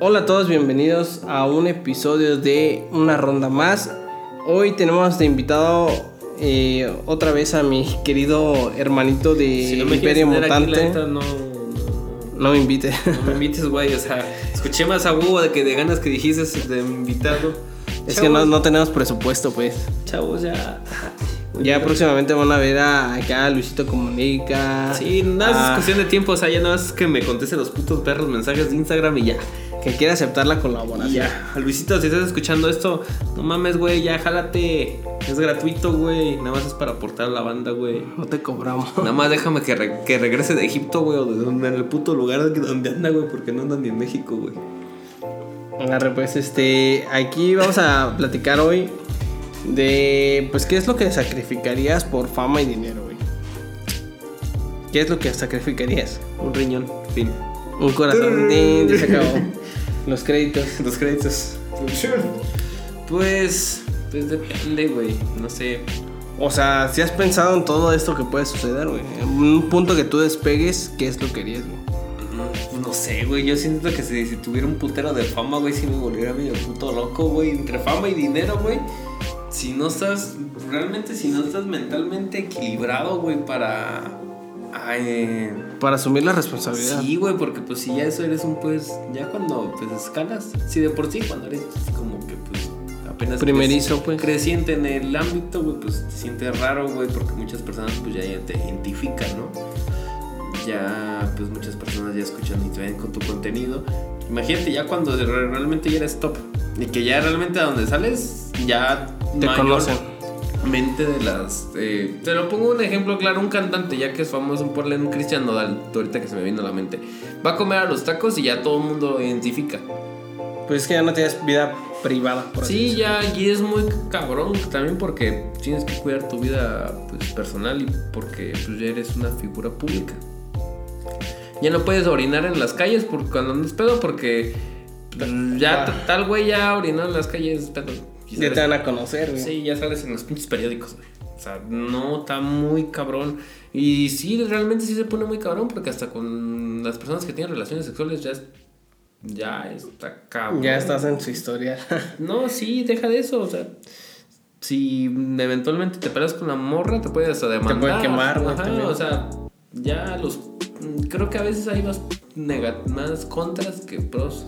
Hola a todos, bienvenidos a un episodio de Una Ronda Más. Hoy tenemos de invitado eh, otra vez a mi querido hermanito de Si no me Imperio Mutante. neta, no, No me invite. no me invites, güey. O sea, escuché más a Hugo de que de ganas que dijiste de invitado. es que no, no tenemos presupuesto, pues. Chavos, ya. Ya próximamente van a ver a acá Luisito Comunica. Sí, nada, a- es cuestión de tiempo. O sea, ya no es que me conteste los putos perros mensajes de Instagram y ya. Que quiere aceptar la colaboración. ya. Luisito, si estás escuchando esto, no mames, güey, ya jálate. Es gratuito, güey. Nada más es para aportar a la banda, güey. No te cobramos. Nada más déjame que, re- que regrese de Egipto, güey, o de donde en el puto lugar de donde anda, güey, porque no anda ni en México, güey. Agarre, pues este, aquí vamos a platicar hoy de, pues, qué es lo que sacrificarías por fama y dinero, güey. ¿Qué es lo que sacrificarías? Un riñón, fin. Un corazón, se acabó. Los créditos. Los créditos. Pues, pues depende, güey. No sé. O sea, si has pensado en todo esto que puede suceder, güey. En un punto que tú despegues, ¿qué es lo que harías, güey? No sé, güey. Yo siento que si, si tuviera un putero de fama, güey, si me volviera medio puto loco, güey. Entre fama y dinero, güey. Si no estás, realmente, si no estás mentalmente equilibrado, güey, para. Ay, Para asumir la responsabilidad. Sí, güey, porque pues si ya eso eres un pues, ya cuando pues escalas, sí de por sí, cuando eres como que pues apenas Primerizo, pues. creciente en el ámbito, güey, pues te sientes raro, güey, porque muchas personas pues ya, ya te identifican, ¿no? Ya pues muchas personas ya escuchan y te ven con tu contenido. Imagínate ya cuando realmente ya eres top y que ya realmente a donde sales ya Te mayor- conocen. Mente de las. eh, te lo pongo un ejemplo claro: un cantante, ya que es famoso, ponle un Cristian Nodal, ahorita que se me vino a la mente. Va a comer a los tacos y ya todo el mundo lo identifica. Pues es que ya no tienes vida privada, por así Sí, decirlo. ya, y es muy cabrón también porque tienes que cuidar tu vida pues, personal y porque pues, ya eres una figura pública. Ya no puedes orinar en las calles por, cuando andas pedo porque pues, ya Ah. tal güey ya orinó en las calles es pedo. Ya te van a conocer, güey. Sí, ya sales en los pinches periódicos, güey. O sea, no, está muy cabrón. Y sí, realmente sí se pone muy cabrón porque hasta con las personas que tienen relaciones sexuales ya es- ya está cabrón. Ya estás en su historia. No, sí, deja de eso, o sea, si eventualmente te peleas con la morra, te puedes hasta demandar. puede quemar, güey, Ajá, o sea, ya los creo que a veces hay más más contras que pros.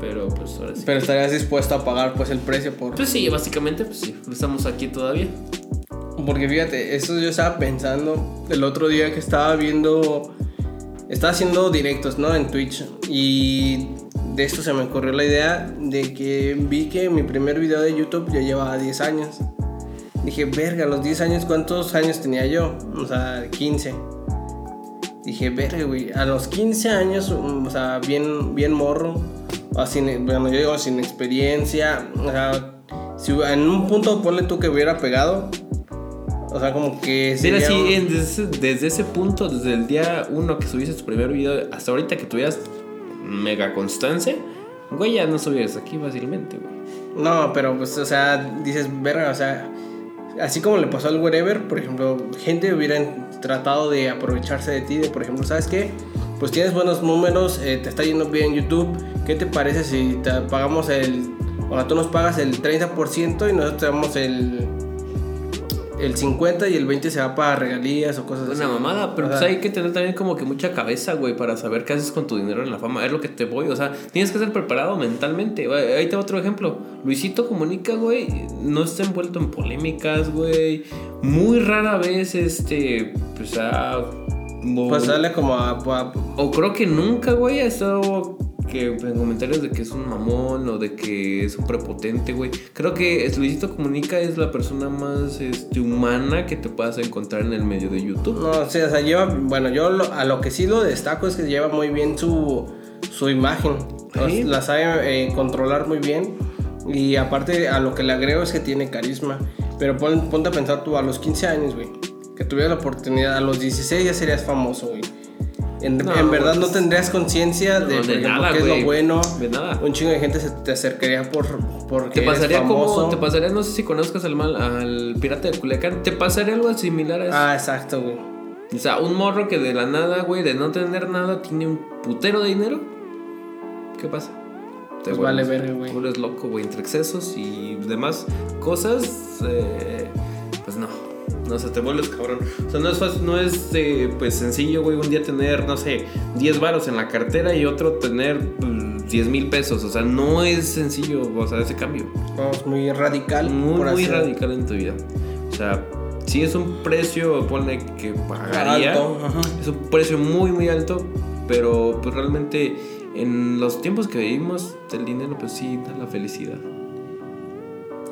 Pero pues ahora sí. Pero estarías dispuesto a pagar pues el precio por... Pues sí, básicamente, pues sí, estamos aquí todavía. Porque fíjate, eso yo estaba pensando el otro día que estaba viendo, estaba haciendo directos, ¿no? En Twitch. Y de esto se me ocurrió la idea de que vi que mi primer video de YouTube ya llevaba 10 años. Dije, verga, a los 10 años, ¿cuántos años tenía yo? O sea, 15. Dije, verga, güey, a los 15 años, mm, o sea, bien, bien morro, o sin, bueno, yo digo sin experiencia, o sea, si en un punto ponle tú que hubiera pegado, o sea, como que... Mira, sí, un- desde, ese- desde ese punto, desde el día uno que subiste tu primer video hasta ahorita que tuvieras mega constancia, güey, ya no subieras aquí fácilmente, güey. No, pero pues, o sea, dices, verga, o sea, así como le pasó al wherever, por ejemplo, gente hubiera tratado de aprovecharse de ti, de por ejemplo, ¿sabes qué? Pues tienes buenos números, eh, te está yendo bien en YouTube, ¿qué te parece si te pagamos el, o sea, tú nos pagas el 30% y nosotros te damos el, el 50% y el 20% se va para regalías o cosas así? Una mamada, pero pues hay que tener también como que mucha cabeza, güey, para saber qué haces con tu dinero en la fama. Es lo que te voy, o sea, tienes que estar preparado mentalmente. Ahí te va otro ejemplo. Luisito Comunica, güey, no está envuelto en polémicas, güey. Muy rara vez, este, pues, ah, o- Pues sale como a, a- O creo que nunca, güey, ha estado que en comentarios de que es un mamón o de que es un prepotente, güey. Creo que Luisito Comunica es la persona más este, humana que te puedas encontrar en el medio de YouTube. No, sí, o sea, lleva, bueno, yo lo- a lo que sí lo destaco es que lleva muy bien su, su imagen. Sí. La sabe eh, controlar muy bien. Y aparte a lo que le agrego es que tiene carisma. Pero pon- ponte a pensar tú a los 15 años, güey. Que tuvieras la oportunidad, a los 16 ya serías famoso, güey. En, No, en verdad pues, no tendrías conciencia de, no, nada, qué es lo bueno. De nada. Un chingo de gente se te acercaría por porque Te pasaría eres famoso. como, te pasaría, no sé si conozcas al mal, al pirata de Culiacán, te pasaría algo similar a eso. Ah, exacto, güey. O sea, un morro que de la nada, güey, de no tener nada, tiene un putero de dinero. ¿qué pasa? Te pues vale verga, güey. Eres loco, güey, entre excesos y demás cosas, eh, pues no. No sé, te vuelves cabrón. O sea, no es fácil, no es eh, pues sencillo, güey, un día tener, no sé, 10 varos en la cartera y otro tener 10 pues, mil pesos. O sea, no es sencillo, o sea, ese cambio. No, es muy radical. Muy, muy radical en tu vida. O sea, si es un precio, pone que pagaría. Es un precio muy, muy alto, pero pues realmente en los tiempos que vivimos, el dinero pues sí da la felicidad.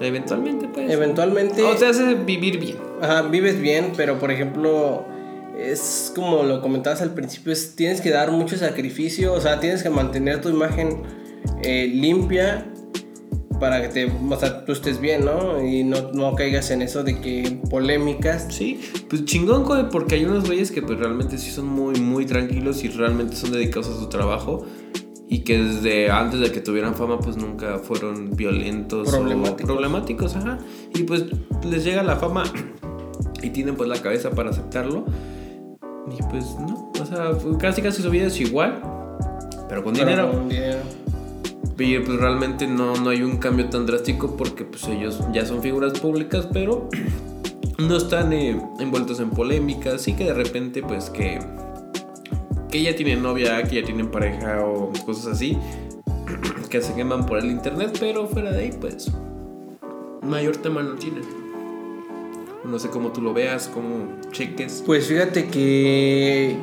Eventualmente, pues. Eventualmente. O te hace vivir bien. Ajá, vives bien, pero por ejemplo, es como lo comentabas al principio, es, tienes que dar mucho sacrificio, o sea, tienes que mantener tu imagen eh, limpia para que te, o sea, tú estés bien, ¿no? Y no, no caigas en eso de que polémicas. Sí, pues chingón, porque hay unos güeyes que pues realmente sí son muy, muy tranquilos y realmente son dedicados a su trabajo y que desde antes de que tuvieran fama pues nunca fueron violentos problemáticos. o problemáticos, ajá. Y pues les llega la fama y tienen pues la cabeza para aceptarlo. Y pues no, o sea, casi casi su vida es igual, pero con dinero. Y pues realmente no, no hay un cambio tan drástico porque pues ellos ya son figuras públicas, pero no están eh, envueltos en polémicas y que de repente pues que que ya tienen novia, que ya tienen pareja o cosas así, que se queman por el internet, pero fuera de ahí, pues, mayor tema no tienen. No sé cómo tú lo veas, cómo cheques. Pues fíjate que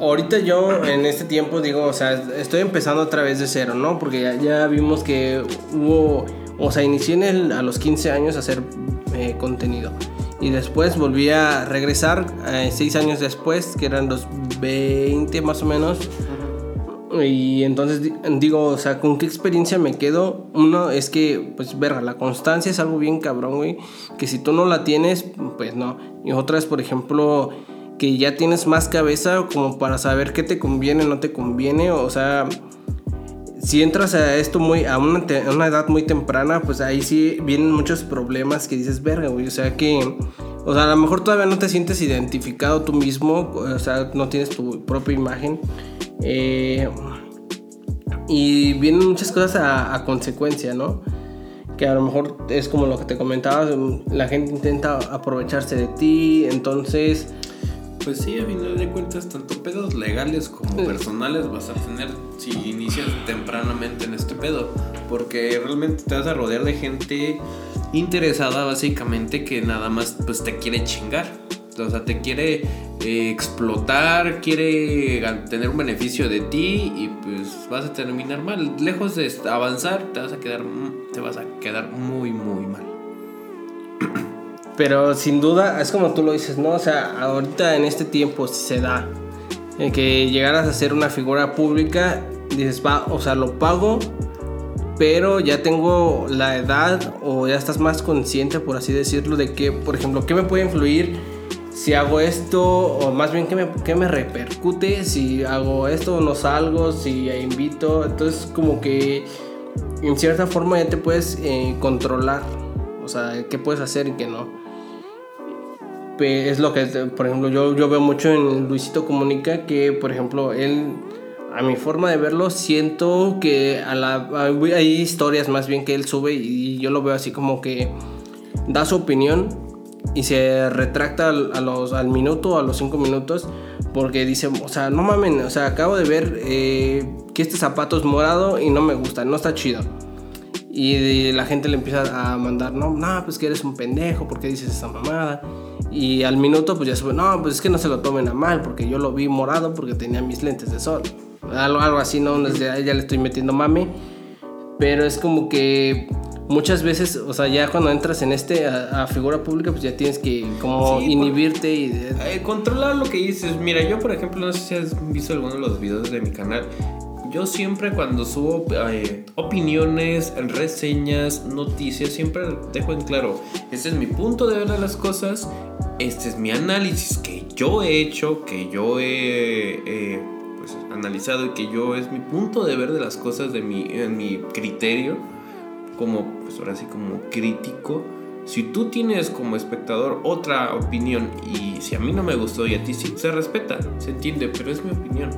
ahorita yo en este tiempo digo, o sea, estoy empezando otra vez de cero, ¿no? Porque ya, vimos que hubo, o sea, inicié a los 15 años a hacer eh, contenido. Y después volví a regresar eh, seis años después, que eran los 20 más o menos. Y entonces digo, o sea, ¿con qué experiencia me quedo? Uno es que, pues, verga, la constancia es algo bien cabrón, güey. Que si tú no la tienes, pues no. Y otra es, por ejemplo, que ya tienes más cabeza como para saber qué te conviene, no te conviene. O sea, si entras a esto muy a una, una, edad muy temprana, pues ahí sí vienen muchos problemas que dices, verga, güey. O sea que, o sea, a lo mejor todavía no te sientes identificado tú mismo, o sea, no tienes tu propia imagen. Eh, y vienen muchas cosas a, a, consecuencia, ¿no? Que a lo mejor es como lo que te comentaba, la gente intenta aprovecharse de ti, entonces pues sí, a final de cuentas, tanto pedos legales como personales vas a tener si inicias tempranamente en este pedo. Porque realmente te vas a rodear de gente interesada básicamente que nada más pues te quiere chingar. O sea, te quiere eh, explotar, quiere tener un beneficio de ti y pues vas a terminar mal. Lejos de avanzar, te vas a quedar, te vas a quedar muy, muy mal. Pero sin duda, es como tú lo dices, ¿no? O sea, ahorita en este tiempo, se da que llegaras a ser una figura pública, dices, va, o sea, lo pago, pero ya tengo la edad o ya estás más consciente, por así decirlo, de que, por ejemplo, ¿qué me puede influir si hago esto? O más bien, ¿qué me, qué me repercute si hago esto o no salgo, si invito? Entonces, como que en cierta forma ya te puedes eh, controlar, o sea, qué puedes hacer y qué no es lo que, por ejemplo, yo, yo veo mucho en Luisito Comunica que, por ejemplo, él, a mi forma de verlo, siento que a la, hay historias más bien que él sube y yo lo veo así como que da su opinión y se retracta a los, al minuto, a los cinco minutos, porque dice, o sea, no mamen, o sea, acabo de ver eh, que este zapato es morado y no me gusta, no está chido. Y la gente le empieza a mandar, no, no, pues que eres un pendejo, ¿por qué dices esa mamada? Y al minuto pues ya sube, no, pues es que no se lo tomen a mal, porque yo lo vi morado porque tenía mis lentes de sol. Algo, algo así, ¿no? Ya le estoy metiendo mame. Pero es como que muchas veces, o sea, ya cuando entras en este a, figura pública, pues ya tienes que como inhibirte y... Eh, controlar lo que dices. Mira, yo por ejemplo, no sé si has visto alguno de los videos de mi canal. Yo siempre cuando subo eh, opiniones, reseñas, noticias, siempre dejo en claro, este es mi punto de ver de las cosas, este es mi análisis que yo he hecho, que yo he pues, analizado y que yo es mi punto de ver de las cosas, de mi, en mi criterio, como, pues ahora sí, como crítico. Si tú tienes como espectador otra opinión y si a mí no me gustó y a ti sí, se respeta, se entiende, pero es mi opinión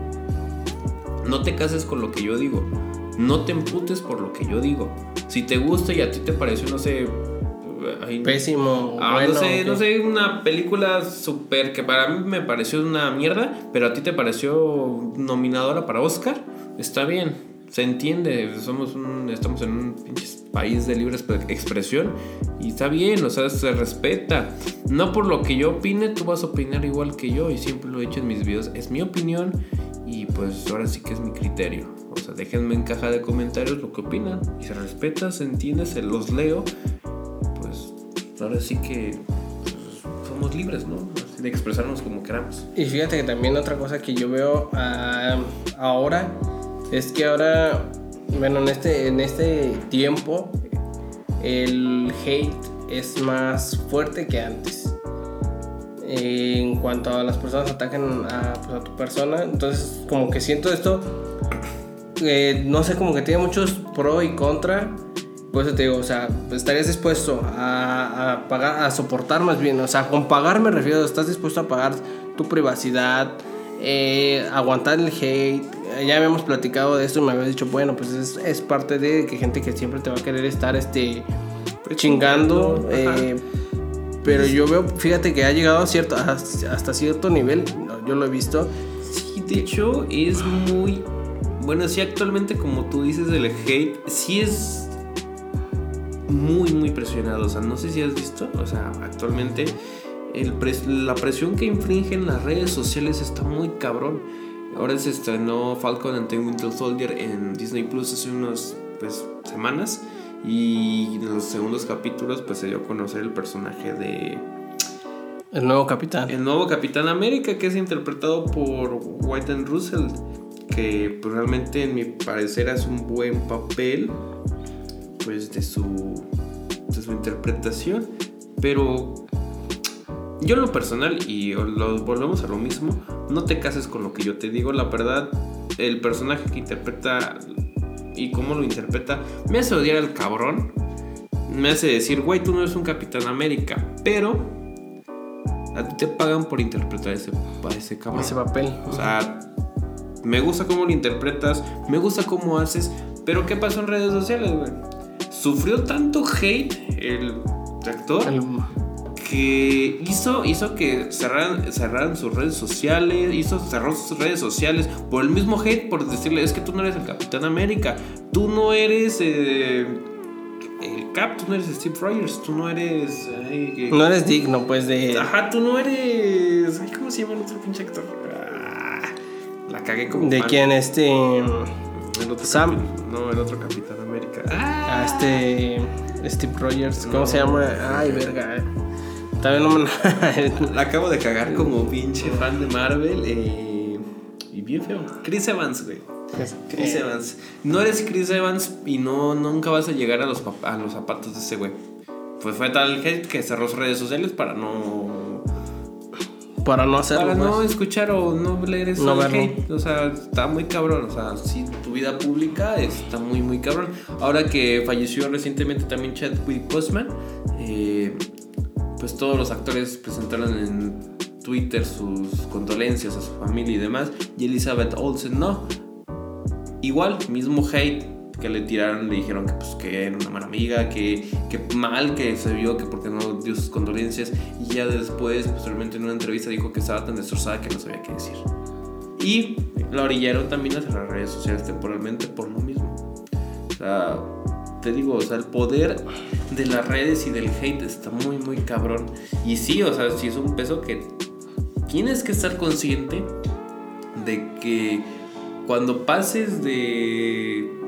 no te cases con lo que yo digo. no te emputes por lo que yo digo. Si te gusta y a ti te pareció, no sé, ay, Pésimo. Ah, bueno, no sé, ok. no sé, una película súper que para mí me pareció una mierda, pero a ti te pareció nominadora para Oscar, está bien, se entiende, somos un, estamos en un pinche país de libre exp- expresión y está bien, o sea, se respeta. No por lo que yo opine, tú vas a opinar igual que yo y siempre lo he hecho en mis videos, es mi opinión y pues ahora sí que es mi criterio. O sea, déjenme en caja de comentarios lo que opinan y se respeta, se entiende, se los leo ahora sí que pues, somos libres, ¿no? Así de expresarnos como queramos. Y fíjate que también otra cosa que yo veo ah, ahora es que ahora, bueno, en este, en este tiempo, el hate es más fuerte que antes. En cuanto a las personas atacan a, pues, a tu persona, entonces como que siento esto, eh, no sé, como que tiene muchos pro y contra. Por eso te digo, o sea, estarías dispuesto a, a pagar, a soportar más bien, o sea, con pagar me refiero, estás dispuesto a pagar tu privacidad, eh, aguantar el hate. Ya habíamos platicado de esto y me habías dicho, bueno, pues es, es parte de que gente que siempre te va a querer estar este, chingando. eh, pero yo veo, fíjate que ha llegado a cierto, hasta cierto nivel, yo lo he visto, Sí, de hecho es muy... Bueno, sí, actualmente como tú dices el hate, sí es muy, muy presionado. O sea, no sé si has visto, o sea, actualmente el pres- la presión que infringen las redes sociales está muy cabrón. Ahora se estrenó Falcon and the Winter Soldier en Disney Plus hace unas pues, semanas. Y en los segundos capítulos pues se dio a conocer el personaje de el nuevo capitán. el nuevo Capitán América que es interpretado por Whiten Russell que pues, realmente en mi parecer hace un buen papel pues de su de su interpretación pero yo en lo personal y lo volvemos a lo mismo no te cases con lo que yo te digo la verdad el personaje que interpreta y cómo lo interpreta me hace odiar al cabrón me hace decir güey tú no eres un Capitán América pero a ti te pagan por interpretar ese, ese cabrón. Ese papel. O sea, me gusta cómo lo interpretas, me gusta cómo haces, pero ¿qué pasó en redes sociales, güey? Sufrió tanto hate el actor El- que hizo, hizo que cerraran, cerraran sus redes sociales, hizo cerró sus redes sociales por el mismo hate, por decirle, es que tú no eres el Capitán América, tú no eres eh, el Cap, tú no eres Steve Rogers, tú no eres... ay, no eres digno, pues, de. Ajá, tú no eres. ay, ¿Cómo se llama el otro pinche actor? Ah, la cagué como. ¿De quién? Este. El otro Sam. No, el otro Capitán América. Ah, A este. Steve Rogers. ¿Cómo No. se llama? Ay, verga. También no me. La acabo de cagar como pinche fan de Marvel. eh, y bien feo. Chris Evans, güey. Chris Evans. No eres Chris Evans y no nunca vas a llegar a los, a los zapatos de ese güey. Pues fue tal hate que cerró sus redes sociales para no Para no hacerlo. Para no pues. escuchar o no leer eso No hate. O sea, está muy cabrón. O sea, si tu vida pública está muy, muy cabrón. Ahora que falleció recientemente también Chadwick Boseman, eh, pues todos los actores presentaron en Twitter sus condolencias a su familia y demás. Y Elizabeth Olsen no. Igual, mismo hate que le tiraron, le dijeron que, pues, que era una mala amiga, que, que mal que se vio, que porque no dio sus condolencias. Y ya después, posteriormente en una entrevista, dijo que estaba tan destrozada que no sabía qué decir. Y la orillaron también a cerrar redes sociales temporalmente por lo mismo. O sea, te digo, o sea, el poder de las redes y del hate está muy, muy cabrón. Y sí, o sea, sí es un peso que tienes que estar consciente de que cuando pases de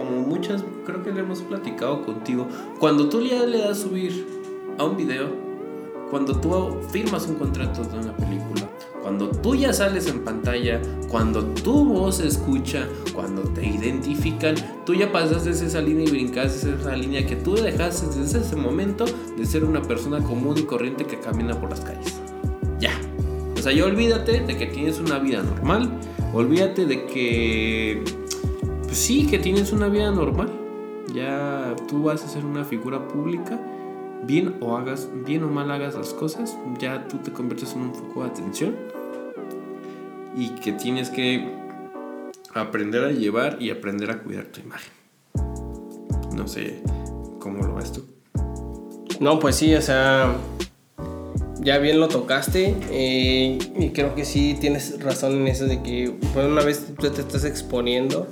como muchas creo que le hemos platicado contigo cuando tú ya le das subir a un video cuando tú firmas un contrato de una película cuando tú ya sales en pantalla cuando tu voz se escucha cuando te identifican tú ya pasaste esa línea y brincaste esa línea que tú dejaste desde ese momento de ser una persona común y corriente que camina por las calles ya o sea, ya olvídate de que tienes una vida normal. Olvídate de que. Pues sí, que tienes una vida normal. Ya tú vas a ser una figura pública. Bien o hagas, bien o mal hagas las cosas. Ya tú te conviertes en un foco de atención. Y que tienes que aprender a llevar y aprender a cuidar tu imagen. No sé cómo lo ves tú. No, pues sí, o sea, ya bien lo tocaste eh, y creo que sí tienes razón en eso de que pues, una vez tú te estás exponiendo,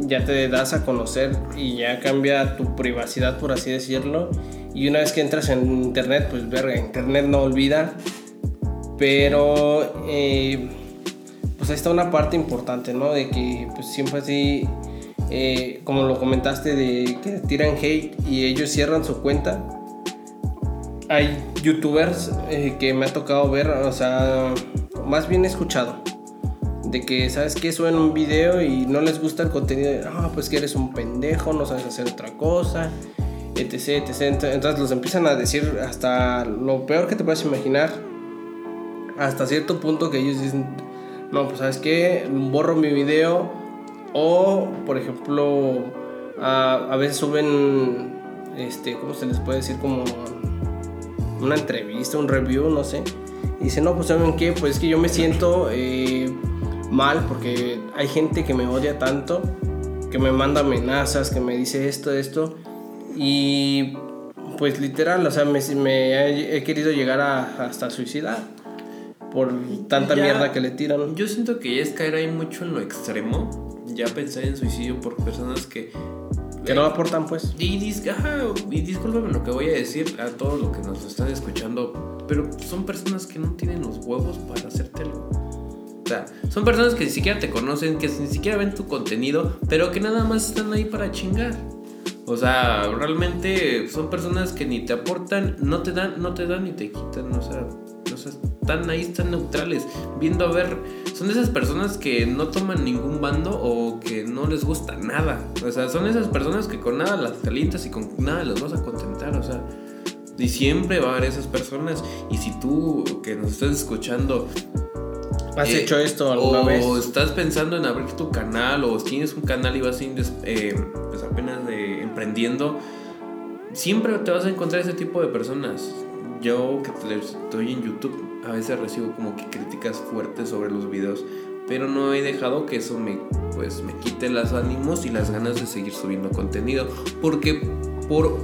ya te das a conocer y ya cambia tu privacidad, por así decirlo. Y una vez que entras en internet, pues verga, internet no olvida. Pero eh, pues ahí está una parte importante, ¿no? De que pues siempre así, eh, como lo comentaste, de que tiran hate y ellos cierran su cuenta. Hay youtubers eh, que me ha tocado ver, o sea, más bien escuchado. De que, ¿sabes qué? Suben un video y no les gusta el contenido. Ah, pues que eres un pendejo, no sabes hacer otra cosa, etc, etc. Entonces los empiezan a decir hasta lo peor que te puedes imaginar. Hasta cierto punto que ellos dicen, no, pues sabes qué, borro mi video. O, por ejemplo, a, veces suben, este, ¿cómo se les puede decir? Como una entrevista, un review, no sé. Y dicen, no, pues saben qué, pues es que yo me siento eh, mal porque hay gente que me odia tanto, que me manda amenazas, que me dice esto, esto. Y pues literal, o sea, me, me he, querido llegar a, hasta suicidar por tanta Ya- mierda que le tiran. Yo siento que ya es caer ahí mucho en lo extremo. Ya pensar en suicidio por personas que. Que no aportan, pues. Y, dis- ajá, y discúlpame lo que voy a decir a todos los que nos están escuchando, pero son personas que no tienen los huevos para hacértelo. O sea, son personas que ni siquiera te conocen, que ni siquiera ven tu contenido, pero que nada más están ahí para chingar. O sea, realmente son personas que ni te aportan, no te dan, no te dan ni te quitan, o sea, o sea, están ahí, están neutrales, viendo a ver, son esas personas que no toman ningún bando o que no les gusta nada. O sea, son esas personas que con nada las calientas y con nada las vas a contentar, o sea. Y siempre va a haber esas personas. Y si tú que nos estás escuchando ¿Has eh, hecho esto alguna o vez? estás pensando en abrir tu canal o tienes un canal y vas eh, pues apenas de emprendiendo, siempre te vas a encontrar ese tipo de personas. Yo que estoy en YouTube, a veces recibo como que críticas fuertes sobre los videos, pero no he dejado que eso me, pues, me quite los ánimos y las ganas de seguir subiendo contenido, porque por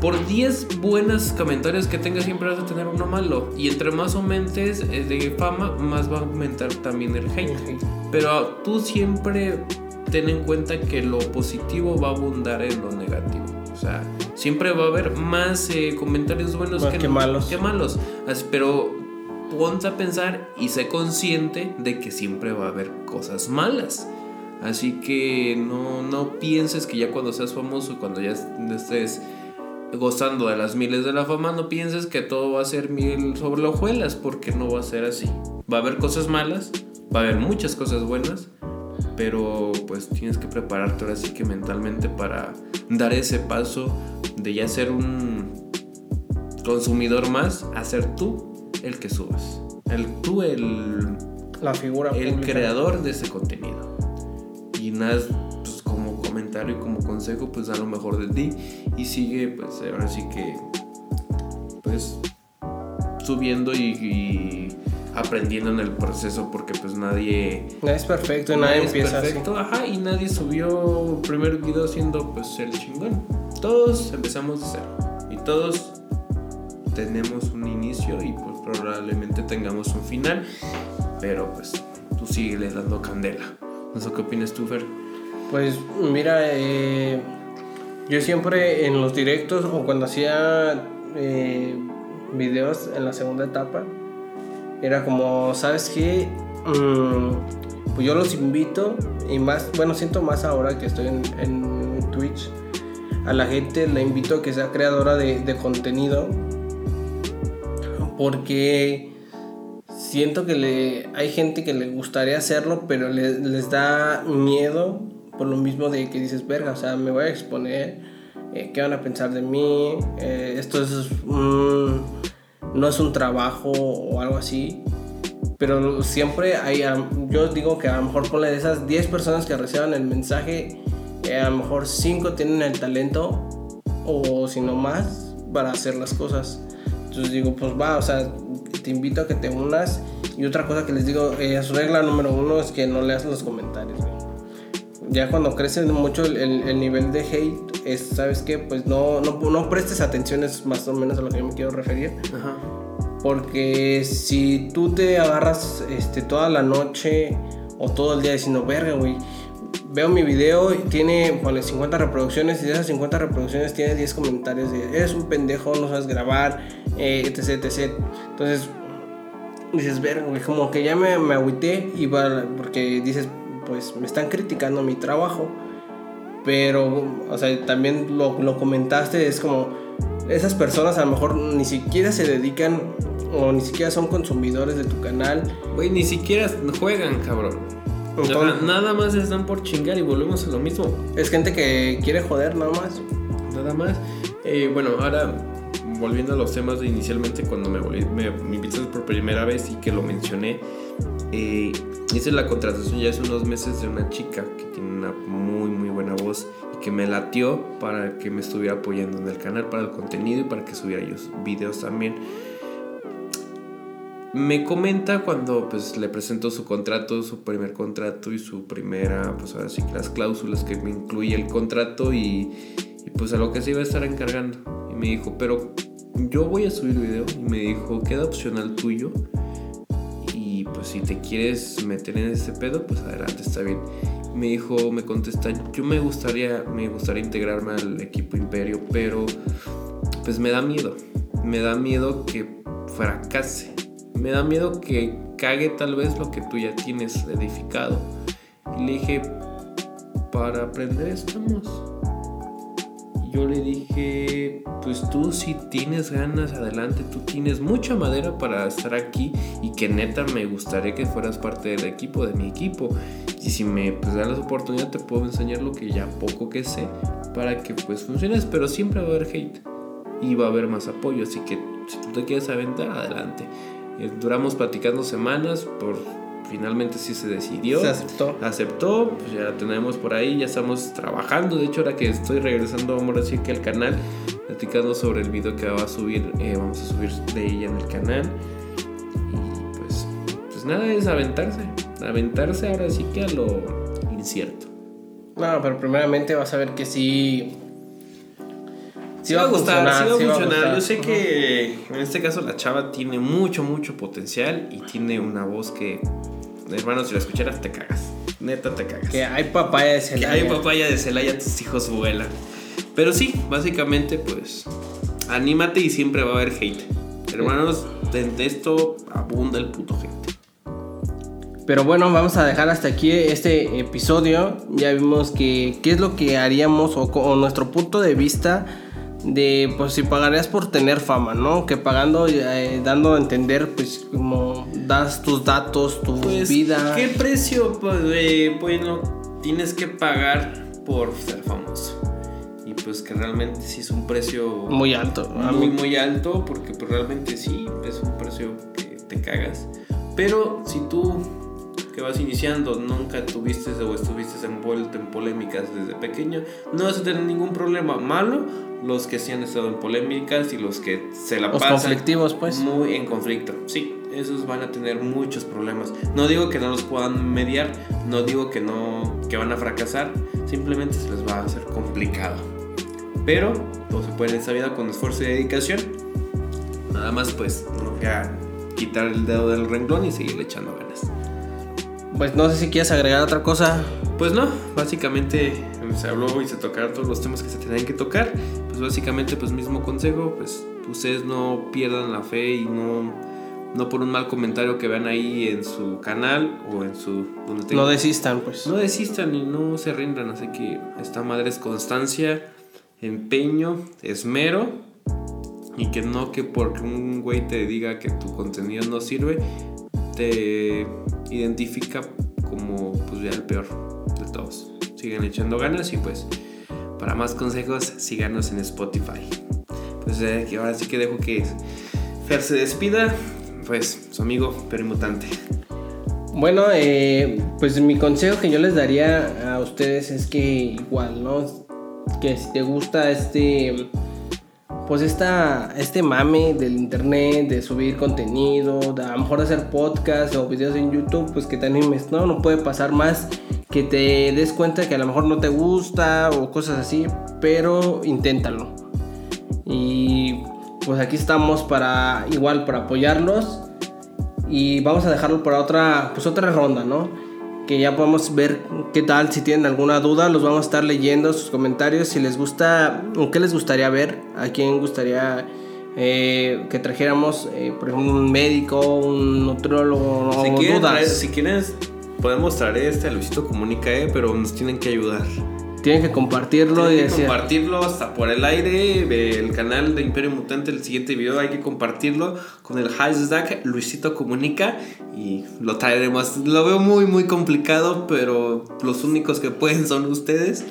por 10 buenos comentarios que tengas siempre vas a tener uno malo. Y entre más aumentes eh, de fama, más va a aumentar también el hate. Pero tú siempre ten en cuenta que lo positivo va a abundar en lo negativo. O sea, siempre va a haber más eh, comentarios buenos Más que malos. que malos. Así- pero ponte a pensar y sé consciente de que siempre va a haber cosas malas. Así que no, no pienses que ya cuando seas famoso, cuando ya estés gozando de las miles de la fama, no pienses que todo va a ser miel sobre hojuelas, porque no va a ser así. Va a haber cosas malas, va a haber muchas cosas buenas, pero pues tienes que prepararte ahora sí que mentalmente para dar ese paso de ya ser un consumidor más a ser tú el que subas. El, tú el, La figura el pública. creador de ese contenido. Y nada, comentario y como consejo, pues a lo mejor de ti. Y sigue, pues ahora sí que, pues subiendo y, y aprendiendo en el proceso porque pues nadie... Nadie es perfecto nadie, es empieza perfecto, ajá, y nadie subió el primer video siendo pues el chingón. Todos empezamos de cero. Y todos tenemos un inicio y pues probablemente tengamos un final. Pero pues tú síguele dando candela. No sé qué opinas tú, Fer. Pues mira, eh, yo siempre en los directos o cuando hacía eh, videos en la segunda etapa, era como, ¿sabes qué? Mm, pues yo los invito y más, bueno, siento más ahora que estoy en, Twitch. A la gente la invito a que sea creadora de, de contenido porque siento que le, hay gente que le gustaría hacerlo, pero le- les da miedo por lo mismo de que dices, verga, o sea, me voy a exponer, eh, ¿qué van a pensar de mí? Eh, esto es un- no es un trabajo o algo así. Pero siempre hay, yo digo que a lo mejor con de esas 10 personas que reciban el mensaje, eh, a lo mejor 5 tienen el talento o si no más para hacer las cosas. Entonces digo, pues va, o sea, te invito a que te unas Y otra cosa que les digo, es regla número uno es que no leas los comentarios. Ya cuando crece mucho el, el- el nivel de hate, es, ¿sabes qué? Pues no, no, no prestes atención, es más o menos a lo que yo me quiero referir. Ajá. Porque si tú te agarras este, toda la noche o todo el día diciendo, verga, güey, veo mi video y tiene, ponle 50 reproducciones y de esas 50 reproducciones tiene 10 comentarios de, eres un pendejo, no sabes grabar, eh, etc, etc. Entonces, dices, verga, güey, como que ya me, me agüité y va, porque dices, pues me están criticando mi trabajo. Pero, o sea, también lo, lo comentaste, es como, esas personas a lo mejor ni siquiera se dedican o ni siquiera son consumidores de tu canal. Güey, ni siquiera juegan, cabrón. Entonces- nada más están por chingar y volvemos a lo mismo. Es gente que quiere joder nada más. Nada más. Eh, bueno, ahora volviendo a los temas de inicialmente cuando me, volví- me, me invitaste por primera vez y que lo mencioné, eh, hice la contratación ya hace unos meses de una chica que tiene una muy muy buena voz y que me latió para que me estuviera apoyando en el canal para el contenido y para que subiera yo videos también. Me comenta cuando pues le presento su contrato, su primer contrato y su primera, pues ahora sí las cláusulas que me incluye el contrato y, y, pues a lo que se iba a estar encargando. Y me dijo, pero yo voy a subir video. Y me dijo, queda opcional tuyo. Pues si te quieres meter en ese pedo, pues adelante, está bien. Me dijo, me contesta, yo me gustaría, me gustaría integrarme al equipo Imperio, pero pues me da miedo. Me da miedo que fracase. Me da miedo que cague tal vez lo que tú ya tienes edificado. Y le dije, para aprender estamos. Yo le dije, pues tú si tienes ganas, adelante, tú tienes mucha madera para estar aquí y que neta me gustaría que fueras parte del equipo, de mi equipo. Y si me pues, la oportunidad te puedo enseñar lo que ya poco que sé para que pues funciones, pero siempre va a haber hate y va a haber más apoyo, así que si tú te quieres aventar, adelante. Eh, Duramos platicando semanas, por finalmente sí se decidió. Se aceptó. Aceptó, pues ya la tenemos por ahí, ya estamos trabajando. De hecho, ahora que estoy regresando, vamos a decir que al canal, platicando sobre el video que va a subir, eh, vamos a subir de ella en el canal. Y pues, pues nada, es aventarse. Aventarse ahora sí que a lo incierto. No, pero primeramente vas a ver que sí. Sí va a gustar, sí va a sí va a funcionar. gustar. Yo sé que en este caso la chava tiene mucho, mucho potencial y tiene una voz que, hermano, si la escucharas te cagas. Neta te cagas. Que hay papaya de Que Celaya. hay papaya de Celaya, tus hijos vuelan. Pero sí, básicamente, pues, anímate y siempre va a haber hate. Hermanos, de esto abunda el puto hate. Pero bueno, vamos a dejar hasta aquí este episodio. Ya vimos que qué es lo que haríamos o, o nuestro punto de vista de pues si pagarías por tener fama, ¿no? Que pagando, eh, dando a entender pues como das tus datos, tu Pues, vida. ¿qué precio, pues, eh, bueno, tienes que pagar por ser famoso? Y pues que realmente sí es un precio Muy alto. A muy, mí- muy alto, porque pues realmente sí, es un precio que te cagas. Pero si tú que vas iniciando nunca tuviste o estuviste envuelto en polémicas desde pequeño, no vas a tener ningún problema malo. Los que sí han estado en polémicas y los que se la Los pasan conflictivos, pues. muy en conflicto. Sí, esos van a tener muchos problemas. No digo que no los puedan mediar, no digo que no que van a fracasar, simplemente se les va a hacer complicado. Pero todo se puede en esta vida con esfuerzo y dedicación. Nada más pues nunca quitar el dedo del renglón y seguirle echando ganas. Pues no sé si quieres agregar otra cosa. Pues no, básicamente se habló y se tocaron todos los temas que se tenían que tocar. Pues básicamente, pues mismo consejo, pues ustedes no pierdan la fe y no, no por un mal comentario que vean ahí en su canal o en su... Donde No desistan, pues. no desistan y no se rindan. Así que esta madre es constancia, empeño, esmero. Y que no que porque un güey te diga que tu contenido no sirve, identifica como pues ya el peor de todos. Sigan echando ganas y pues para más consejos síganos en Spotify. Pues eh, ahora sí que dejo que Fer se despida. Pues su amigo Perimutante. Bueno, eh, pues mi consejo que yo les daría a ustedes es que igual, ¿no? Que si te gusta este, pues esta, este mame del internet, de subir contenido, de a lo mejor hacer podcast o videos en YouTube, pues que te animes, ¿no? No puede pasar más que te des cuenta que a lo mejor no te gusta o cosas así, pero inténtalo. Y pues aquí estamos para igual para apoyarlos y vamos a dejarlo para otra pues otra ronda, ¿no? Que ya podemos ver qué tal, si tienen alguna duda, los vamos a estar leyendo sus comentarios, si les gusta, o qué les gustaría ver, a quién gustaría eh, que trajéramos, eh, por ejemplo, un médico, un nutrólogo, si o quieren, dudas. si quieres, podemos traer este a Luisito Comunica, eh, pero nos tienen que ayudar. Tienen que compartirlo Tienen y que decir, compartirlo hasta por el aire del canal de Imperio Mutante. El siguiente video hay que compartirlo con el hashtag Luisito Comunica y lo traeremos. Lo veo muy, muy complicado, pero los únicos que pueden son ustedes.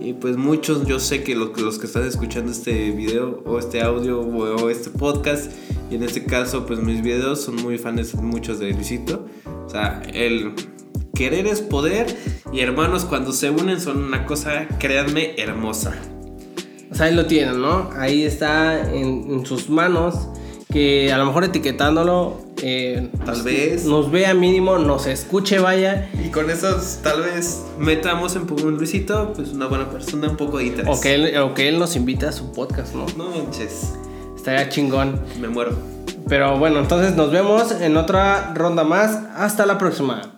Y pues muchos, yo sé que los, los que están escuchando este video o este audio o, este podcast, y en este caso, pues mis videos son muy fans muchos de Luisito. O sea, el querer es poder y hermanos cuando se unen son una cosa, créanme, hermosa. o sea, ahí lo tienen, ¿no? Ahí está en, en sus manos, que a lo mejor etiquetándolo, eh, Tal vez. nos vea mínimo, nos escuche, vaya, Y con eso tal vez metamos en un Luisito, pues una buena persona, un poco de interés. o que, él, o que él nos invite a su podcast, ¿no? No manches, Estaría chingón. me muero. Pero bueno, entonces nos vemos en otra ronda más. Hasta la próxima.